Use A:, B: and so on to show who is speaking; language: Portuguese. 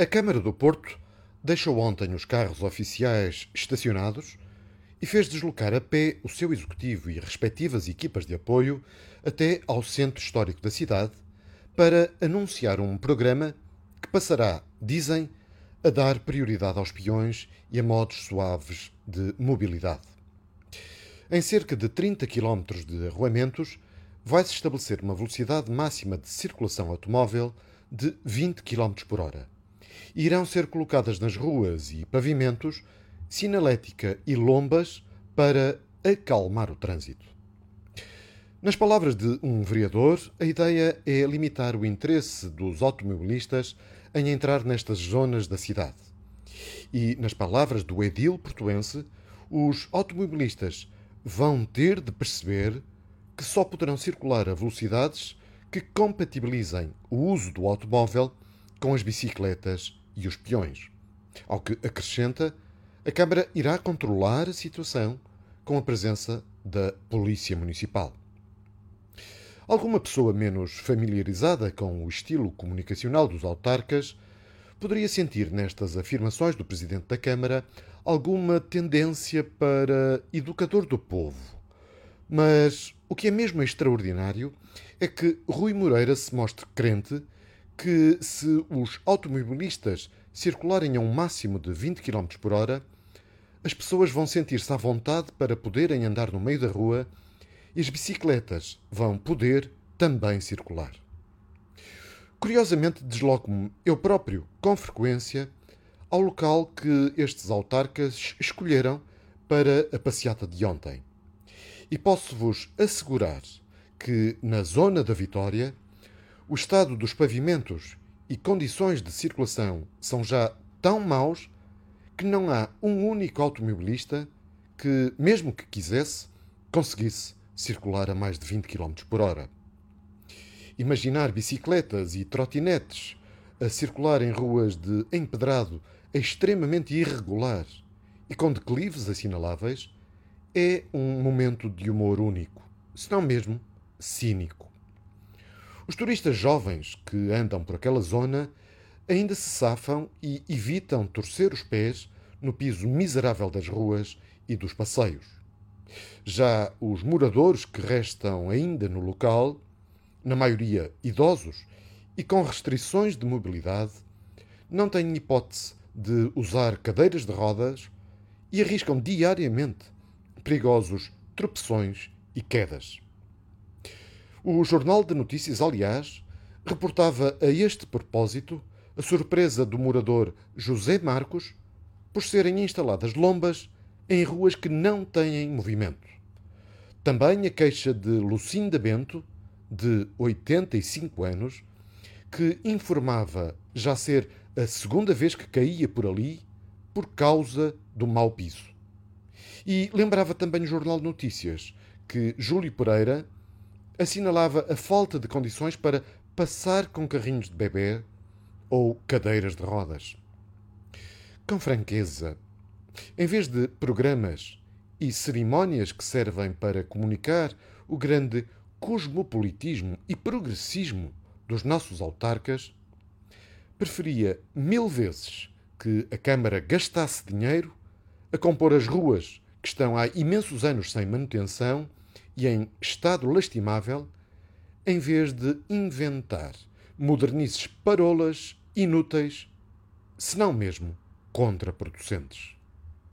A: A Câmara do Porto deixou ontem os carros oficiais estacionados e fez deslocar a pé o seu executivo e respectivas equipas de apoio até ao centro histórico da cidade para anunciar um programa que passará, dizem, a dar prioridade aos peões e a modos suaves de mobilidade. Em cerca de 30 km de arruamentos, vai-se estabelecer uma velocidade máxima de circulação automóvel de 20 km por hora. Irão ser colocadas nas ruas e pavimentos sinalética e lombas para acalmar o trânsito. Nas palavras de um vereador, a ideia é limitar o interesse dos automobilistas em entrar nestas zonas da cidade. E, nas palavras do edil portuense, os automobilistas vão ter de perceber que só poderão circular a velocidades que compatibilizem o uso do automóvel com as bicicletas e os peões. Ao que acrescenta, a Câmara irá controlar a situação com a presença da Polícia Municipal. Alguma pessoa menos familiarizada com o estilo comunicacional dos autarcas poderia sentir nestas afirmações do Presidente da Câmara alguma tendência para educador do povo mas o que é mesmo extraordinário é que Rui Moreira se mostre crente que se os automobilistas circularem a um máximo de 20 km por hora, as pessoas vão sentir-se à vontade para poderem andar no meio da rua e as bicicletas vão poder também circular. Curiosamente, desloco-me eu próprio, com frequência, ao local que estes autarcas escolheram para a passeata de ontem. E posso-vos assegurar que, na zona da Vitória, o estado dos pavimentos e condições de circulação são já tão maus que não há um único automobilista que, mesmo que quisesse, conseguisse circular a mais de 20 km por hora. Imaginar bicicletas e trotinetes a circular em ruas de empedrado extremamente irregular e com declives assinaláveis é um momento de humor único, se não mesmo cínico. Os turistas jovens que andam por aquela zona ainda se safam e evitam torcer os pés no piso miserável das ruas e dos passeios. Já os moradores que restam ainda no local, na maioria idosos e com restrições de mobilidade, não têm hipótese de usar cadeiras de rodas e arriscam diariamente perigosos tropeções e quedas. O Jornal de Notícias, aliás, reportava a este propósito a surpresa do morador José Marcos por serem instaladas lombas em ruas que não têm movimento. Também a queixa de Lucinda Bento, de 85 anos, que informava já ser a segunda vez que caía por ali por causa do mau piso. E lembrava também o Jornal de Notícias que Júlio Pereira assinalava a falta de condições para passar com carrinhos de bebê ou cadeiras de rodas. Com franqueza, em vez de programas e cerimónias que servem para comunicar o grande cosmopolitismo e progressismo dos nossos autarcas, preferia mil vezes que a Câmara gastasse dinheiro a compor as ruas que estão há imensos anos sem manutenção e em estado lastimável, em vez de inventar modernices parolas inúteis, se não mesmo contraproducentes.